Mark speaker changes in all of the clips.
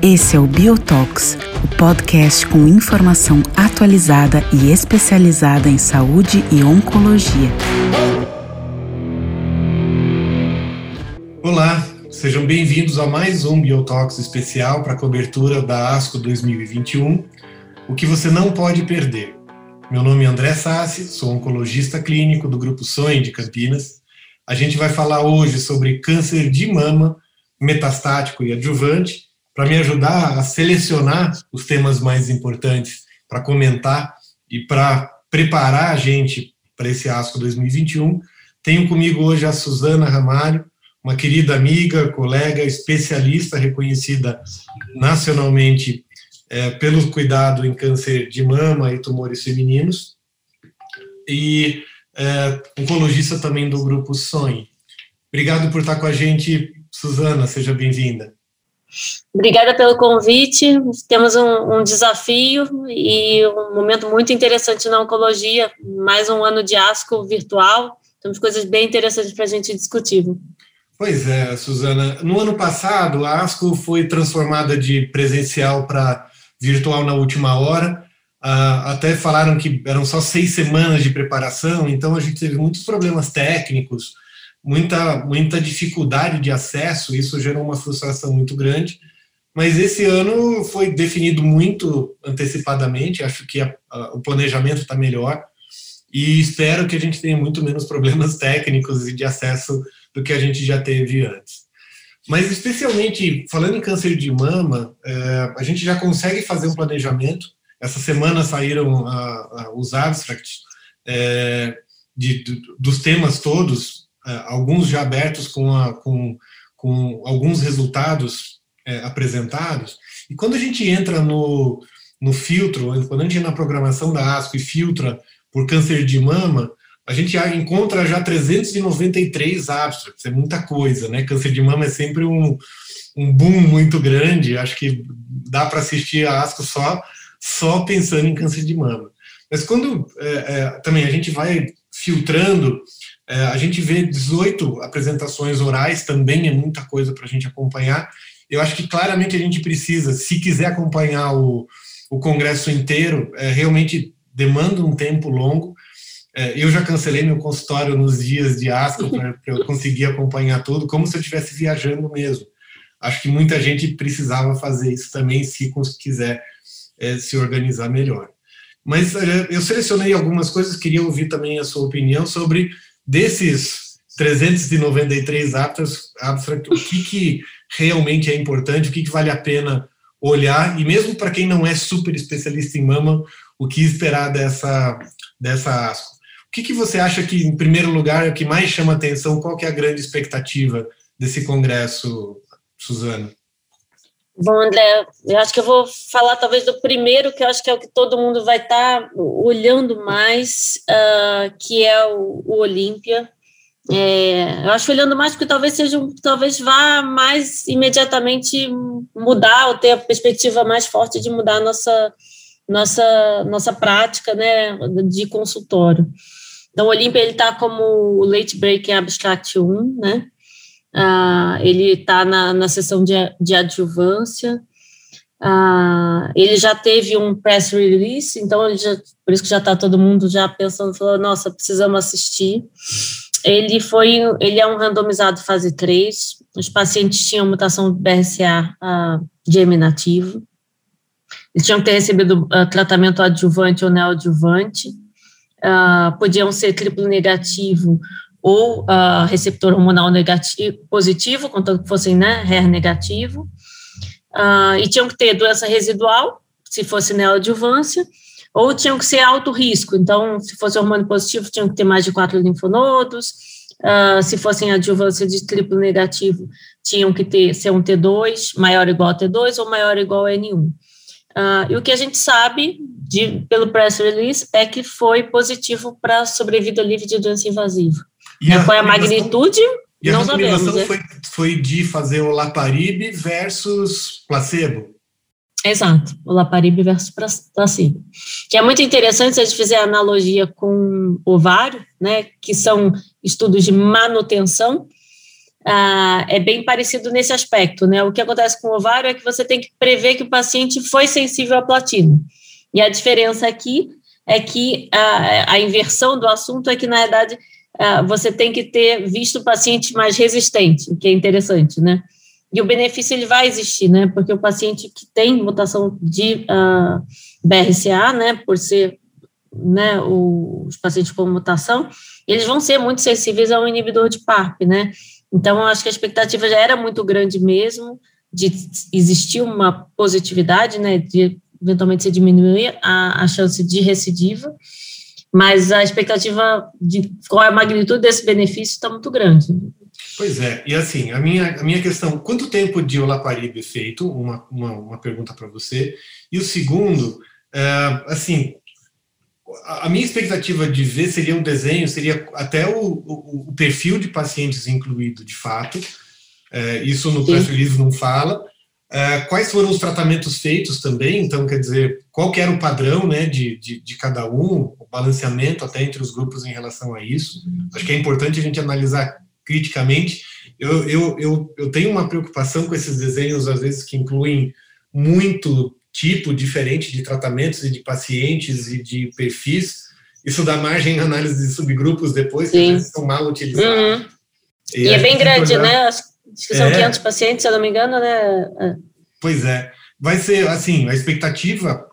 Speaker 1: Esse é o Biotox, o podcast com informação atualizada e especializada em saúde e oncologia.
Speaker 2: Olá, sejam bem-vindos a mais um Biotox especial para a cobertura da ASCO 2021, o que você não pode perder. Meu nome é André Sassi, sou oncologista clínico do Grupo Sonho de Campinas. A gente vai falar hoje sobre câncer de mama metastático e adjuvante para me ajudar a selecionar os temas mais importantes para comentar e para preparar a gente para esse ASCO 2021. Tenho comigo hoje a Suzana Ramalho, uma querida amiga, colega, especialista reconhecida nacionalmente é, pelo cuidado em câncer de mama e tumores femininos, e é, oncologista também do grupo Sonhe. Obrigado por estar com a gente, Suzana, seja bem-vinda.
Speaker 3: Obrigada pelo convite. Temos um, um, desafio e um momento muito interessante na oncologia. Mais um ano de ASCO virtual. Temos coisas bem interessantes para a gente discutir.
Speaker 2: Pois é, Suzana. No ano passado, a ASCO foi transformada de presencial para virtual na última hora. Uh, até falaram que eram só seis semanas de preparação, então a gente teve muitos problemas técnicos muita, muita dificuldade de acesso, isso gerou uma frustração muito grande. Mas esse ano foi definido muito antecipadamente, acho que a, a, o planejamento está melhor e espero que a gente tenha muito menos problemas técnicos e de acesso do que a gente já teve antes. Mas, especialmente falando em câncer de mama, é, a gente já consegue fazer um planejamento. Essa semana saíram a, os abstracts é, de, de, dos temas todos, é, alguns já abertos com, a, com, com alguns resultados é, apresentados. E quando a gente entra no, no filtro, quando a gente entra na programação da ASCO e filtra por câncer de mama, a gente encontra já 393 abstracts, é muita coisa, né? Câncer de mama é sempre um, um boom muito grande, acho que dá para assistir a ASCO só, só pensando em câncer de mama. Mas quando é, é, também a gente vai filtrando é, a gente vê 18 apresentações orais, também é muita coisa para a gente acompanhar. Eu acho que claramente a gente precisa, se quiser acompanhar o, o congresso inteiro, é, realmente demanda um tempo longo. É, eu já cancelei meu consultório nos dias de ASCO para eu conseguir acompanhar tudo, como se eu estivesse viajando mesmo. Acho que muita gente precisava fazer isso também, se quiser é, se organizar melhor. Mas é, eu selecionei algumas coisas, queria ouvir também a sua opinião sobre desses 393 abstract, o que, que realmente é importante, o que, que vale a pena olhar, e mesmo para quem não é super especialista em mama, o que esperar dessa, dessa ASCO. O que, que você acha que, em primeiro lugar, é o que mais chama atenção? Qual que é a grande expectativa desse congresso, Suzana?
Speaker 3: Bom, André, eu acho que eu vou falar talvez do primeiro, que eu acho que é o que todo mundo vai estar tá olhando mais, uh, que é o, o Olímpia. É, eu acho olhando mais porque talvez seja talvez vá mais imediatamente mudar ou ter a perspectiva mais forte de mudar a nossa nossa nossa prática né de consultório. Então o ele está como o late break abstract 1, né? Uh, ele está na, na sessão de, de adjuvância. Uh, ele já teve um press release, então já, por isso que já está todo mundo já pensando, falando, nossa, precisamos assistir. Ele foi, ele é um randomizado fase 3. Os pacientes tinham mutação BRCA uh, germinativo. Eles tinham que ter recebido uh, tratamento adjuvante ou neoadjuvante. Uh, podiam ser triplo negativo ou uh, receptor hormonal negativo, positivo, contanto que fossem né, HER negativo, uh, e tinham que ter doença residual, se fosse neoadjuvância, ou tinham que ser alto risco, então, se fosse hormônio positivo, tinham que ter mais de quatro linfonodos, uh, se fossem adjuvância de triplo negativo, tinham que ter ser um T2 maior ou igual a T2 ou maior ou igual a N1. Uh, e o que a gente sabe de, pelo press release é que foi positivo para sobrevida livre de doença invasiva. E a, foi a magnitude?
Speaker 2: E a recomendação né? foi, foi de fazer o Laparibe versus placebo.
Speaker 3: Exato, o Laparibe versus placebo. Que é muito interessante se a gente fizer analogia com ovário, né, que são estudos de manutenção, ah, é bem parecido nesse aspecto, né? O que acontece com o ovário é que você tem que prever que o paciente foi sensível à platina. E a diferença aqui é que a, a inversão do assunto é que, na verdade, ah, você tem que ter visto o paciente mais resistente, que é interessante, né? E o benefício ele vai existir, né? Porque o paciente que tem mutação de ah, BRCA, né, por ser né, o, os pacientes com mutação, eles vão ser muito sensíveis ao inibidor de PARP, né? Então, acho que a expectativa já era muito grande mesmo de existir uma positividade, né, de eventualmente se diminuir a, a chance de recidiva, mas a expectativa de qual é a magnitude desse benefício está muito grande.
Speaker 2: Pois é, e assim, a minha, a minha questão, quanto tempo de olaparib feito? Uma, uma, uma pergunta para você. E o segundo, é, assim, a minha expectativa de ver seria um desenho, seria até o, o, o perfil de pacientes incluído, de fato. É, isso no press release não fala. É, quais foram os tratamentos feitos também? Então, quer dizer, qual que era o padrão né, de, de, de, cada um, o balanceamento até entre os grupos em relação a isso. Acho que é importante a gente analisar criticamente. Eu, eu, eu, eu tenho uma preocupação com esses desenhos, às vezes, que incluem muito tipo diferente de tratamentos e de pacientes e de perfis. Isso dá margem à análise de subgrupos depois, que são mal utilizados.
Speaker 3: Uhum. E, e é bem grande, olhar... né? Acho que são é... 500 pacientes, se eu não me engano, né?
Speaker 2: É. Pois é. Vai ser, assim, a expectativa,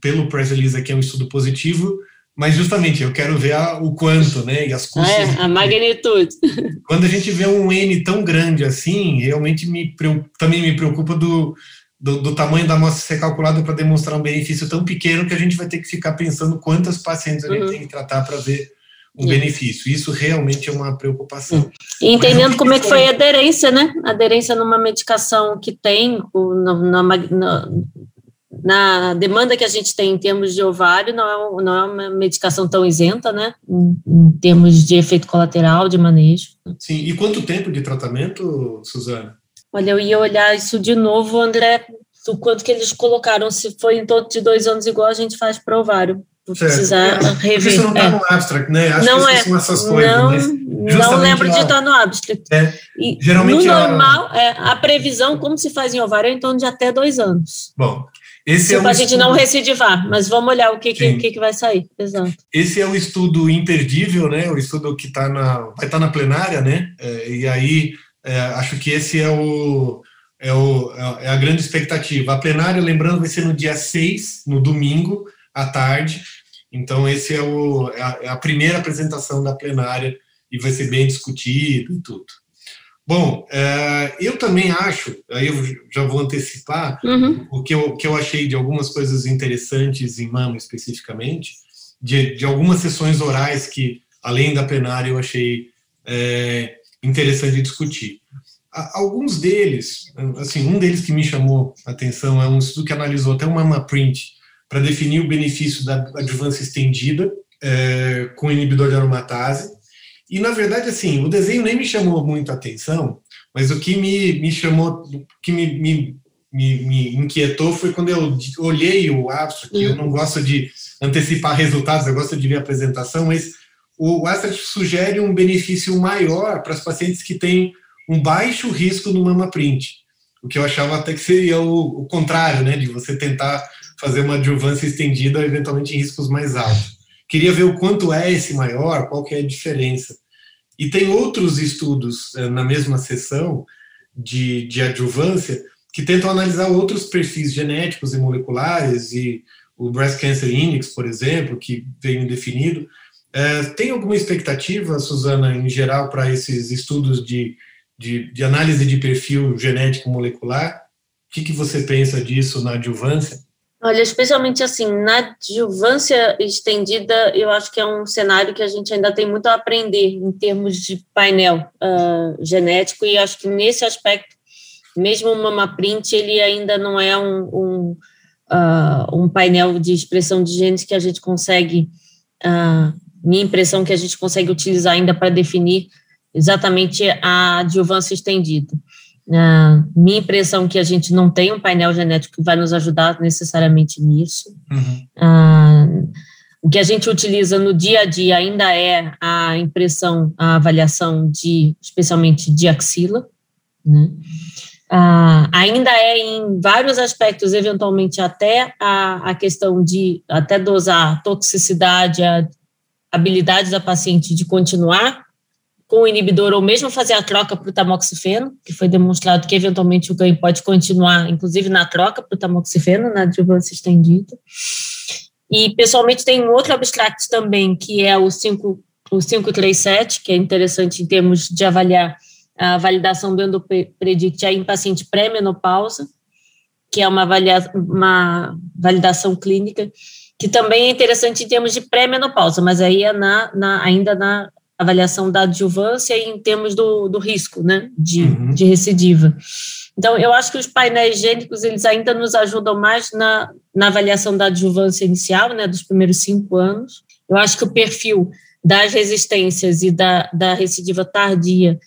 Speaker 2: pelo press release aqui é um estudo positivo, mas justamente eu quero ver a, o quanto, né? E as custas.
Speaker 3: É, a magnitude.
Speaker 2: Quando a gente vê um N tão grande assim, realmente me também me preocupa do, do, do, tamanho da amostra ser calculada para demonstrar um benefício tão pequeno que a gente vai ter que ficar pensando quantas pacientes a gente uhum. tem que tratar para ver um benefício. Isso realmente é uma preocupação.
Speaker 3: E entendendo como é que foi a aderência, né? Aderência numa medicação que tem, na, na, na, demanda que a gente tem em termos de ovário, não é, não é uma medicação tão isenta, né? Em, em termos de efeito colateral, de manejo.
Speaker 2: Sim, e quanto tempo de tratamento, Suzana?
Speaker 3: Olha, eu ia olhar isso de novo, André, o quanto que eles colocaram, se foi em torno de dois anos, igual a gente faz para ovário. Vou precisar é, rever.
Speaker 2: Isso não está é. no abstract, né? Acho não que é. são essas coisas.
Speaker 3: Não, não lembro de estar no abstract.
Speaker 2: É, e geralmente
Speaker 3: no normal, a... É, a previsão, como se faz em ovário, é em torno de até dois anos.
Speaker 2: Bom, esse
Speaker 3: se é a gente estudo... não recidivar, mas vamos olhar o que, que, que, que, vai sair. Exato.
Speaker 2: Esse é o estudo imperdível, né? O estudo que tá na, vai estar tá na plenária, né? É, e aí é, acho que esse é o, é o é a grande expectativa. A plenária, lembrando, vai ser no dia 6, no domingo, à tarde. Então, esse é, o, é a, é a primeira apresentação da plenária e vai ser bem discutido e tudo. Bom, é, eu também acho, aí eu já vou antecipar, uhum. o que eu, que eu achei de algumas coisas interessantes em mama especificamente, de, de algumas sessões orais que, além da plenária, eu achei é, interessante discutir. Alguns deles, assim, um deles que me chamou a atenção é um estudo que analisou até uma mama print para definir o benefício da adjuvância estendida é, com inibidor de aromatase, e, na verdade, assim, o desenho nem me chamou muito a atenção, mas o que me, me chamou, o que me, me, me, me, inquietou foi quando eu olhei o abstract, eu não gosto de antecipar resultados, eu gosto de ver a apresentação, mas o abstract sugere um benefício maior para os pacientes que têm um baixo risco no mama print, o que eu achava até que seria o, o contrário, né, de você tentar fazer uma adjuvância estendida, eventualmente em riscos mais altos. Queria ver o quanto é esse maior, qual que é a diferença. E tem outros estudos eh, na mesma sessão de, de adjuvância que tentam analisar outros perfis genéticos e moleculares, e o Breast Cancer Index, por exemplo, que veio definido. É, tem alguma expectativa, Suzana, em geral, para esses estudos de, de, de, análise de perfil genético molecular? O que, que você pensa disso na adjuvância?
Speaker 3: Olha, especialmente assim, na adjuvância estendida, eu acho que é um cenário que a gente ainda tem muito a aprender em termos de painel uh, genético, e acho que nesse aspecto, mesmo o MamaPrint, ele ainda não é um, um, uh, um painel de expressão de genes que a gente consegue, uh, minha impressão é que a gente consegue utilizar ainda para definir exatamente a adjuvância estendida. Uh, minha impressão é que a gente não tem um painel genético que vai nos ajudar necessariamente nisso. Uhum. Uh, o que a gente utiliza no dia a dia ainda é a impressão, a avaliação de, especialmente de axila, né? Ah, ainda é em vários aspectos, eventualmente até a, a questão de até dosar toxicidade, a habilidade da paciente de continuar com o inibidor ou mesmo fazer a troca para o tamoxifeno, que foi demonstrado que eventualmente o ganho pode continuar, inclusive na troca para o tamoxifeno, na adjuvância estendida. E, pessoalmente, tem um outro abstract também, que é o, 5, o 537, que é interessante em termos de avaliar a validação do endopredict em paciente pré-menopausa, que é uma, avalia, uma validação clínica, que também é interessante em termos de pré-menopausa, mas aí é na, na, ainda na avaliação da adjuvância e em termos do, do risco né, de, uhum. de recidiva. Então, eu acho que os painéis gênicos, eles ainda nos ajudam mais na, na avaliação da adjuvância inicial, né, dos primeiros cinco anos. Eu acho que o perfil das resistências e da, da recidiva tardia,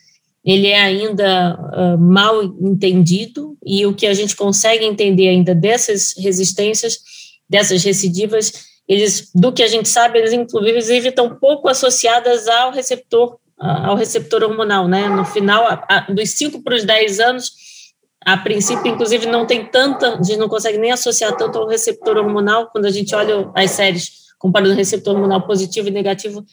Speaker 3: ele é ainda uh, mal entendido, e o que a gente consegue entender ainda dessas resistências, dessas recidivas, eles, do que a gente sabe, eles inclusive estão pouco associadas ao receptor, ao receptor hormonal, né? No final, a, a, dos 5 para os 10 anos, a princípio, inclusive, não tem tanta, a gente não consegue nem associar tanto ao receptor hormonal, quando a gente olha as séries comparando receptor hormonal positivo e negativo,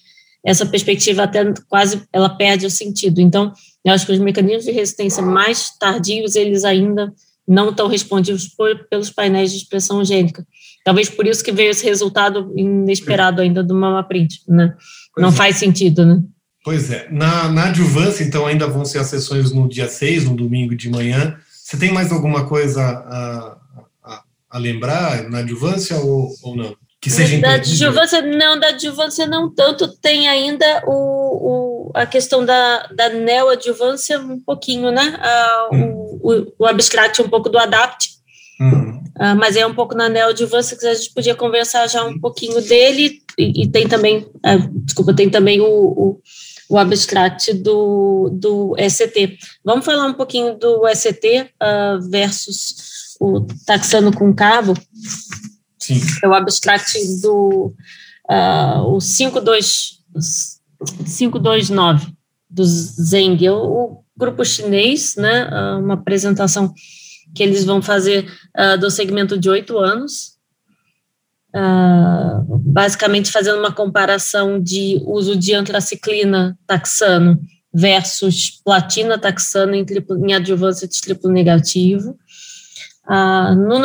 Speaker 3: essa perspectiva até quase, ela perde o sentido. Então, eu acho que os mecanismos de resistência mais tardios, eles ainda não estão respondidos por, pelos painéis de expressão gênica. Talvez por isso que veio esse resultado inesperado ainda do mama print, né? Pois não é. faz sentido, né?
Speaker 2: Pois é. Na, na adjuvância, então, ainda vão ser as sessões no dia 6, no domingo de manhã, você tem mais alguma coisa a, a, a lembrar na adjuvância ou, ou não?
Speaker 3: Que seja da adjuvância, não, da adjuvância não tanto, tem ainda o, o, a questão da, da neoadjuvância um pouquinho, né? Hum. o, o, abstract um pouco do adapt, ah, mas é um pouco na neoadjuvância que a gente podia conversar já um pouquinho dele, e, e tem também, ah, desculpa, tem também o, o o abstract do, do ST. Vamos falar um pouquinho do ST uh, ah, versus o taxano com cabo?
Speaker 2: Sim.
Speaker 3: É o abstract do uh, o 529 do Zeng, é o grupo chinês, né, uh, uma apresentação que eles vão fazer uh, do segmento de oito anos, uh, basicamente fazendo uma comparação de uso de antraciclina taxano versus platina taxano em, triplo, em adjuvância de triplo negativo. Uh, no,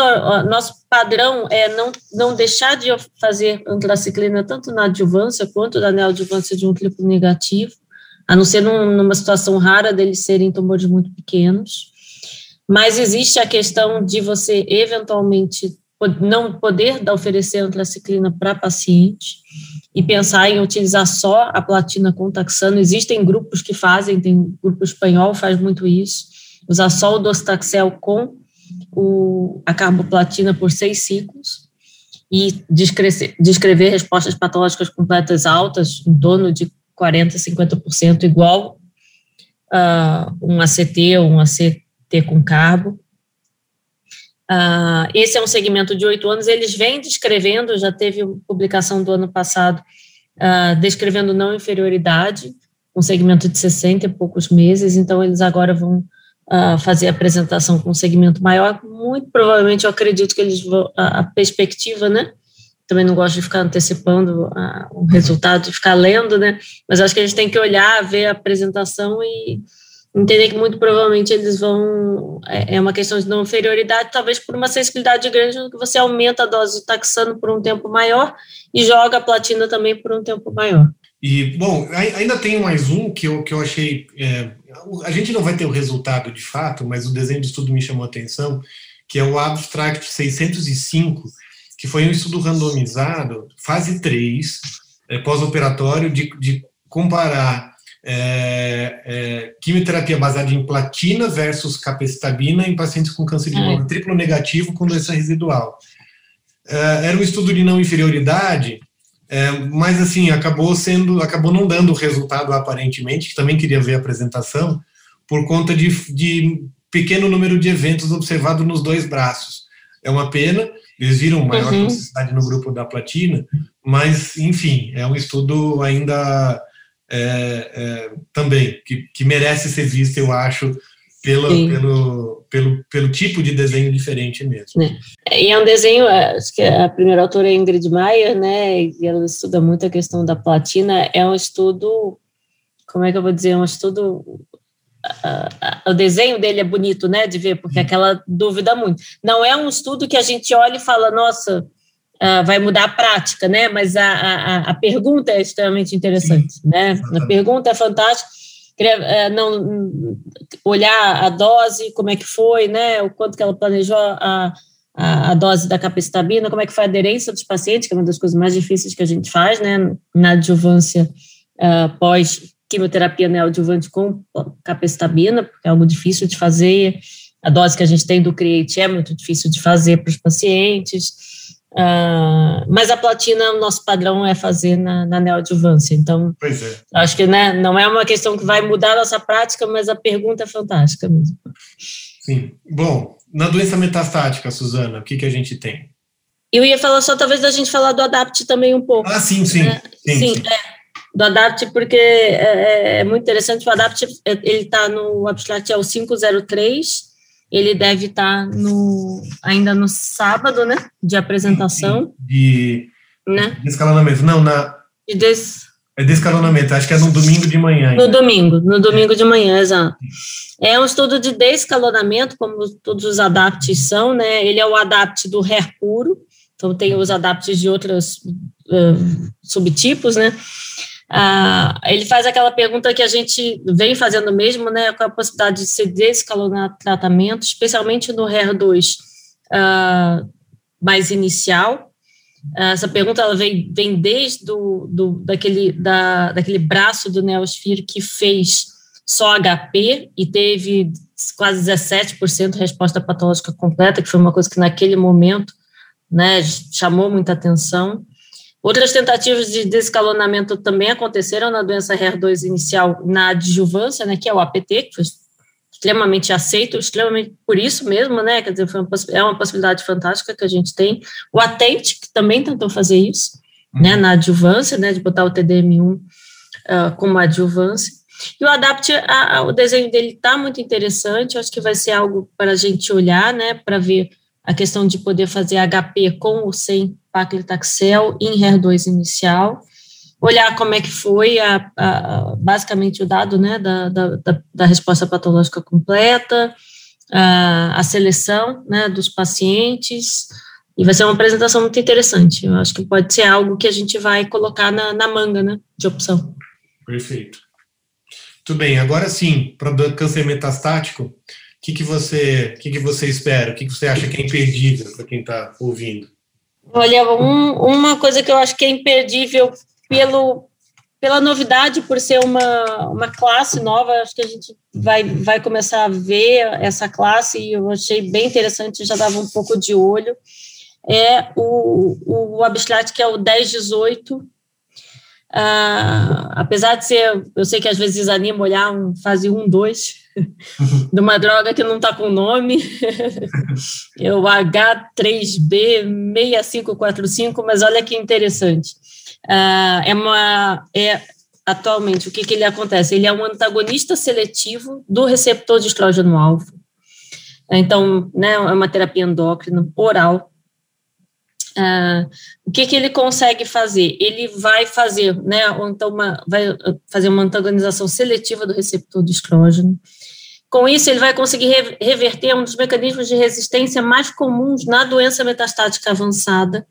Speaker 3: nosso padrão é não, não deixar de fazer antraciclina tanto na adjuvância quanto na neoadjuvância de um triplo negativo, a não ser num, numa situação rara deles serem tumores muito pequenos. Mas existe a questão de você eventualmente não poder oferecer antraciclina para paciente e pensar em utilizar só a platina com taxano. Existem grupos que fazem, tem grupo espanhol faz muito isso, usar só o docetaxel com o, a carboplatina por seis ciclos e descrever, descrever respostas patológicas completas altas, em torno de 40%, 50%, igual uh, um ACT ou um ACT com carbo. Uh, esse é um segmento de oito anos, eles vêm descrevendo, já teve publicação do ano passado, uh, descrevendo não inferioridade, um segmento de 60 e poucos meses, então eles agora vão uh, fazer a apresentação com um segmento maior, muito provavelmente eu acredito que eles vão, a, a perspectiva, né, também não gosto de ficar antecipando o resultado, de ficar lendo, né, mas acho que a gente tem que olhar, ver a apresentação e entender que muito provavelmente eles vão. É, é uma questão de não inferioridade, talvez por uma sensibilidade grande, que você aumenta a dose do taxano por um tempo maior e joga a platina também por um tempo maior.
Speaker 2: E, bom, ainda tem mais um que eu, que eu achei. É, a gente não vai ter o resultado de fato, mas o desenho de estudo me chamou a atenção, que é o Abstract 605, que foi um estudo randomizado, fase 3, é, pós-operatório, de, de comparar é, é, quimioterapia baseada em platina versus capecitabina em pacientes com câncer de mama triplo negativo com doença residual. É, era um estudo de não inferioridade, é, mas assim acabou sendo, acabou não dando o resultado aparentemente, que também queria ver a apresentação, por conta de, de pequeno número de eventos observados nos dois braços. É uma pena. eles viram maior uhum. toxicidade no grupo da platina, mas, enfim, é um estudo ainda é, é, também que, que merece ser visto, eu acho, pelo, pelo, pelo, pelo tipo de desenho diferente mesmo.
Speaker 3: É. E é um desenho, é, acho que a primeira autora é Ingrid Mayer, né, e ela estuda muito a questão da platina, é um estudo, como é que eu vou dizer, é um estudo o desenho dele é bonito, né, de ver, porque aquela dúvida muito. Não é um estudo que a gente olha e fala, nossa, uh, vai mudar a prática, né, mas a, a, a pergunta é extremamente interessante, Sim, né, exatamente. a pergunta é fantástica, queria uh, não olhar a dose, como é que foi, né, o quanto que ela planejou a, a, a dose da capecitabina, como é que foi a aderência dos pacientes, que é uma das coisas mais difíceis que a gente faz, né, na adjuvância uh, pós quimioterapia neoadjuvante com capecitabina, porque é algo difícil de fazer. A dose que a gente tem do CREATE é muito difícil de fazer para os pacientes. Uh, mas a platina, o nosso padrão é fazer na, na neoadjuvância. Então, é. acho que né, não é uma questão que vai mudar a nossa prática, mas a pergunta é fantástica mesmo.
Speaker 2: Sim. Bom, na doença metastática, Suzana, o que, que a gente tem?
Speaker 3: Eu ia falar só, talvez, da gente falar do ADAPT também um pouco.
Speaker 2: Ah, sim, sim.
Speaker 3: Né? Sim, sim, sim. É do ADAPT, porque é, é, é muito interessante, o ADAPT, ele está no abstract, é o 503, ele deve estar no, ainda no sábado, né, de apresentação.
Speaker 2: De, né? de escalonamento, não, na...
Speaker 3: De des...
Speaker 2: É de escalonamento, acho que é no domingo de manhã.
Speaker 3: Ainda. No domingo, no domingo é. de manhã, exato. É um estudo de descalonamento, como todos os adapts são, né? Ele é o adapt do hair puro, então tem os adapts de outros uh, subtipos, né? Ah, ele faz aquela pergunta que a gente vem fazendo mesmo, né? Qual a possibilidade de se descalonar tratamento, especialmente no HER2 ah, mais inicial. Ah, essa pergunta ela vem, vem desde do, do, daquele, da, daquele braço do Neosphere que fez só HP e teve quase 17% de resposta patológica completa, que foi uma coisa que naquele momento né, chamou muita atenção. Outras tentativas de descalonamento também aconteceram na doença HER2 inicial na adjuvância, né, que é o APT, que foi extremamente aceito, extremamente por isso mesmo, né, quer dizer, uma, é uma possibilidade fantástica que a gente tem. O ATENT, que também tentou fazer isso, uhum. né, na adjuvância, né, de botar o TDM1 uh, ah, como adjuvância. E o ADAPT, a, a, o desenho dele está muito interessante, acho que vai ser algo para a gente olhar, né, para ver a questão de poder fazer HP com ou sem paclitaxel em HER2 inicial, olhar como é que foi a, a, basicamente o dado né, da, da, da, resposta patológica completa, a, a seleção né, dos pacientes, e vai ser uma apresentação muito interessante. Eu acho que pode ser algo que a gente vai colocar na, na manga né, de opção.
Speaker 2: Perfeito. Muito bem, agora sim, para o câncer metastático, o que, que, você, que, que você espera? O que, que você acha que é imperdível para quem está ouvindo?
Speaker 3: Olha, um, uma coisa que eu acho que é imperdível pelo, pela novidade, por ser uma, uma classe nova, acho que a gente vai, vai começar a ver essa classe e eu achei bem interessante, já dava um pouco de olho, é o, o abstract que é o 1018, ah, apesar de ser, eu sei que às vezes desanima olhar um fase 1, 2 de uma droga que não está com nome, é o H3B6545, mas olha que interessante. Ah, é uma, é, atualmente, o que, que ele acontece? Ele é um antagonista seletivo do receptor de estrógeno-alfa. Então, né, é uma terapia endócrina oral Uh, o que, que ele consegue fazer? Ele vai fazer, né, então uma, vai fazer uma antagonização seletiva do receptor do estrógeno. Com isso, ele vai conseguir reverter um dos mecanismos de resistência mais comuns na doença metastática avançada,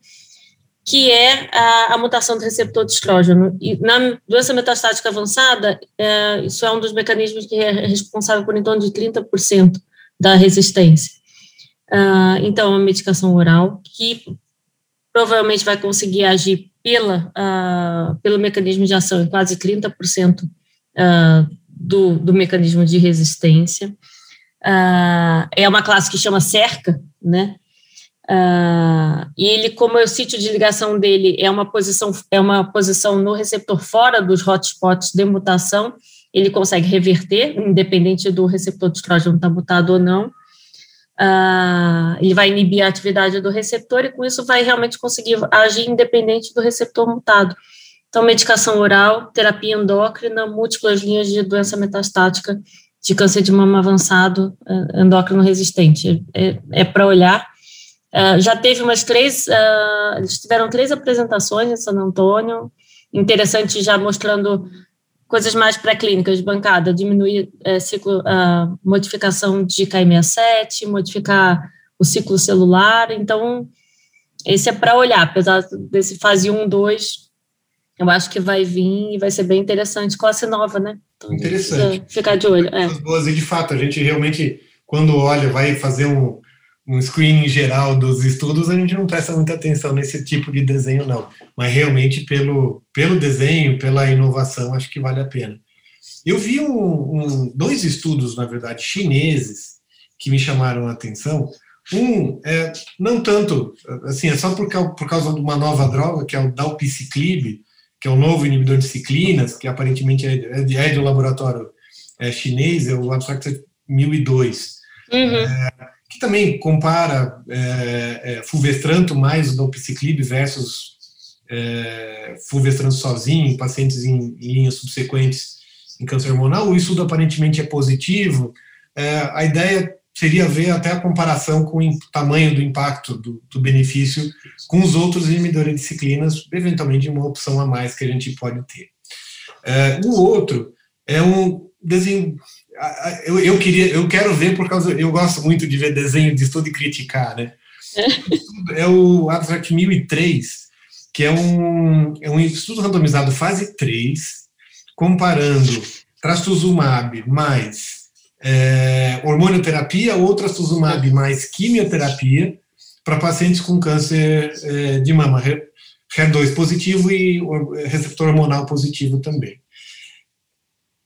Speaker 3: que é a, a mutação do receptor de estrógeno. E na doença metastática avançada, uh, isso é um dos mecanismos que é responsável por em torno de 30% da resistência. Uh, então, é uma medicação oral que provavelmente vai conseguir agir pela, uh, pelo mecanismo de ação em quase 30% uh, do, do mecanismo de resistência. Uh, é uma classe que chama cerca, né? Uh, e ele, como é o sítio de ligação dele é uma posição é uma posição no receptor fora dos hotspots de mutação, ele consegue reverter, independente do receptor de estrógeno estar mutado ou não. uh, ele vai inibir a atividade do receptor e com isso vai realmente conseguir agir independente do receptor mutado. Então, medicação oral, terapia endócrina, múltiplas linhas de doença metastática de câncer de mama avançado uh, endócrino resistente. É, é para olhar. Uh, já teve umas três, uh, eles tiveram três apresentações em San Antônio, interessante já mostrando coisas mais pré-clínicas bancada, diminuir é, ciclo, a modificação de KM67, modificar o ciclo celular, então esse é para olhar, apesar desse fase 1, 2, eu acho que vai vir e vai ser bem interessante, classe nova, né?
Speaker 2: Então, interessante.
Speaker 3: Ficar de olho. É.
Speaker 2: Boas, e de fato, a gente realmente, quando olha, vai fazer um, um screening geral dos estudos, a gente não presta muita atenção nesse tipo de desenho, não. Mas realmente, pelo, pelo desenho, pela inovação, acho que vale a pena. Eu vi um, um, dois estudos, na verdade, chineses, que me chamaram a atenção. Um, é, não tanto, assim, é só por, por causa de uma nova droga, que é o dalpiciclib, que é o novo inibidor de ciclinas, que aparentemente é, é de, é um laboratório é, chinês, é o Abstract 1002, uhum. é, que também compara é, é, fulvestranto mais o dalpiciclib versus fulvestranto sozinho em pacientes em, em, linhas subsequentes em câncer hormonal. O estudo aparentemente é positivo. A ideia seria ver até a comparação com o tamanho do impacto do, do benefício com os outros inibidores de ciclinas, eventualmente uma opção a mais que a gente pode ter. É, o outro é um desenho. Eu, eu, queria, eu quero ver por causa, eu gosto muito de ver desenho de estudo e criticar, né? É o Abstract 1003, que é um, é um estudo randomizado fase 3, comparando trastuzumab mais é, hormonioterapia ou trastuzumab mais quimioterapia para pacientes com câncer é, de mama, HER2 positivo e receptor hormonal positivo também.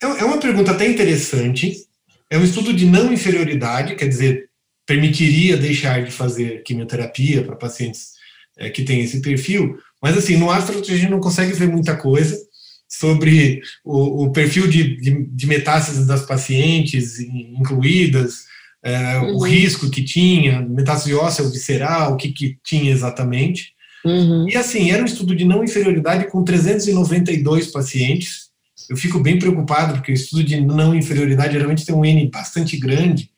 Speaker 2: É, é uma pergunta até interessante. É um estudo de não inferioridade, quer dizer, permitiria deixar de fazer quimioterapia para pacientes é, que têm esse perfil, mas assim, no astro a gente não consegue ver muita coisa sobre o, o perfil de, de, de, metástases das pacientes incluídas, é, uhum. o risco que tinha, metástase óssea ou visceral, o que, que tinha exatamente. Uhum. E assim, era um estudo de não inferioridade com 392 pacientes. Eu fico bem preocupado, porque o estudo de não inferioridade geralmente tem um N bastante grande,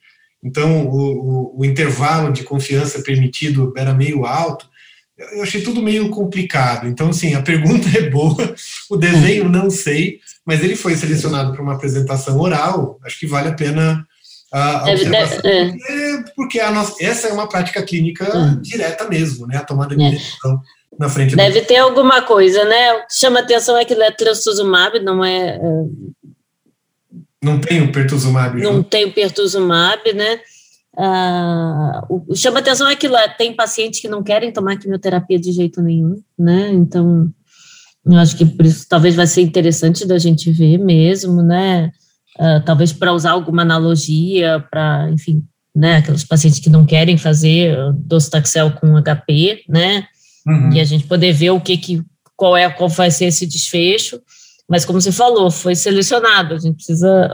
Speaker 2: então o, o, o intervalo de confiança permitido era meio alto eu achei tudo meio complicado. Então, assim, a pergunta é boa, o desenho não sei, mas ele foi selecionado para uma apresentação oral, acho que vale a pena a, observação, é. porque, porque a nossa, essa é uma prática clínica hum. direta mesmo, né, a tomada de é. decisão na frente
Speaker 3: Deve do... ter alguma coisa, né, o que chama atenção é que é trastuzumab, não é... é
Speaker 2: não tem o pertuzumab.
Speaker 3: Não junto. tem o pertuzumab, né, Uh, o, chama atenção é que lá tem pacientes que não querem tomar quimioterapia de jeito nenhum, né? Então, eu acho que por isso talvez vai ser interessante da gente ver mesmo, né? Uh, talvez para usar alguma analogia para, enfim, né? Aqueles pacientes que não querem fazer docetaxel com HP, né? Uhum. E a gente poder ver o que que qual é qual vai ser esse desfecho. Mas como você falou, foi selecionado. A gente precisa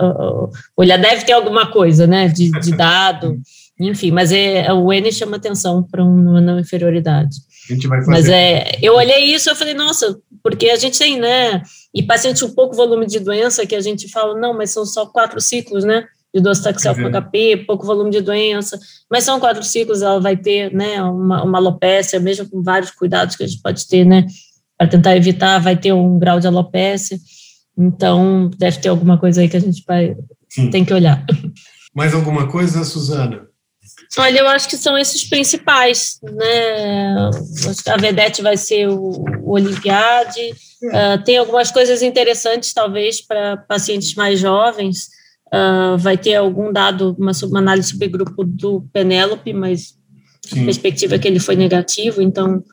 Speaker 3: olhar, deve ter alguma coisa, né, de, de dado, enfim. Mas é, o N chama atenção para uma não inferioridade.
Speaker 2: A gente vai fazer.
Speaker 3: Mas é, eu olhei isso, eu falei, nossa, porque a gente tem, né, e paciente com pouco volume de doença que a gente fala, não, mas são só quatro ciclos, né? de docetaxel com HP, pouco volume de doença, mas são quatro ciclos, ela vai ter, né, uma, uma alopécia, mesmo com vários cuidados que a gente pode ter, né, para tentar evitar, vai ter um grau de alopecia. Então, deve ter alguma coisa aí que a gente vai Sim. tem que olhar.
Speaker 2: Mais alguma coisa, Suzana?
Speaker 3: Olha, eu acho que são esses principais, né? Acho que a Vedete vai ser o, o Olimpiade. É. Uh, tem algumas coisas interessantes, talvez, para pacientes mais jovens. Uh, vai ter algum dado, uma, uma análise subgrupo do Penélope, mas Sim. a perspectiva é que ele foi negativo, então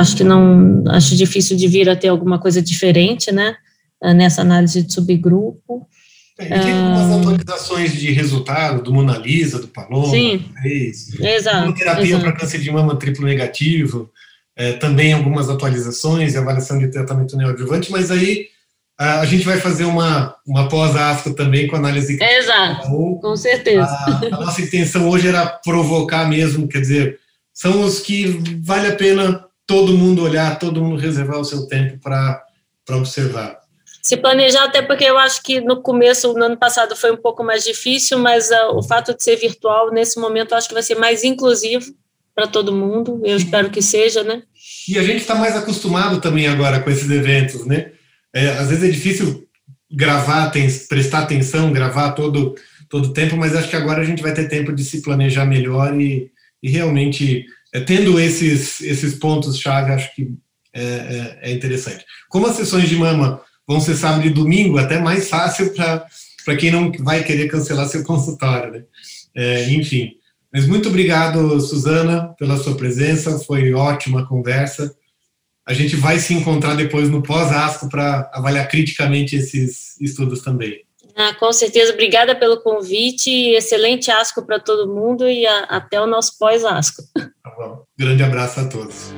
Speaker 3: Acho que não, acho difícil de vir a ter alguma coisa diferente, né? Ah, nessa análise de subgrupo.
Speaker 2: É, tem algumas ah, atualizações de resultado do Mona Lisa, do Paloma,
Speaker 3: sim, fez. exato.
Speaker 2: Terapia para câncer de mama triplo negativo, é, também algumas atualizações e avaliação de tratamento neoadjuvante, mas aí a gente vai fazer uma, uma pós-asco também com análise.
Speaker 3: Exato, com certeza.
Speaker 2: A, a, nossa intenção hoje era provocar mesmo, quer dizer, são os que vale a pena todo mundo olhar, todo mundo reservar o seu tempo para observar.
Speaker 3: Se planejar, até porque eu acho que no começo, no ano passado, foi um pouco mais difícil, mas uh, o fato de ser virtual, nesse momento, acho que vai ser mais inclusivo para todo mundo. Eu espero que seja, né?
Speaker 2: E a gente está mais acostumado também agora com esses eventos, né? É, às vezes é difícil gravar, tem, prestar atenção, gravar todo todo tempo, mas acho que agora a gente vai ter tempo de se planejar melhor e, e realmente tendo esses esses pontos chave, acho que é, é, é, interessante. Como as sessões de mama vão ser sábado e domingo, até mais fácil para quem não vai querer cancelar seu consultório, né? É, enfim. Mas muito obrigado, Suzana, pela sua presença, foi ótima a conversa a gente vai se encontrar depois no pós-ASCO para avaliar criticamente esses estudos também.
Speaker 3: Ah, com certeza, obrigada pelo convite, excelente ASCO para todo mundo e a, até o nosso pós-ASCO.
Speaker 2: Tá bom. Grande abraço a todos.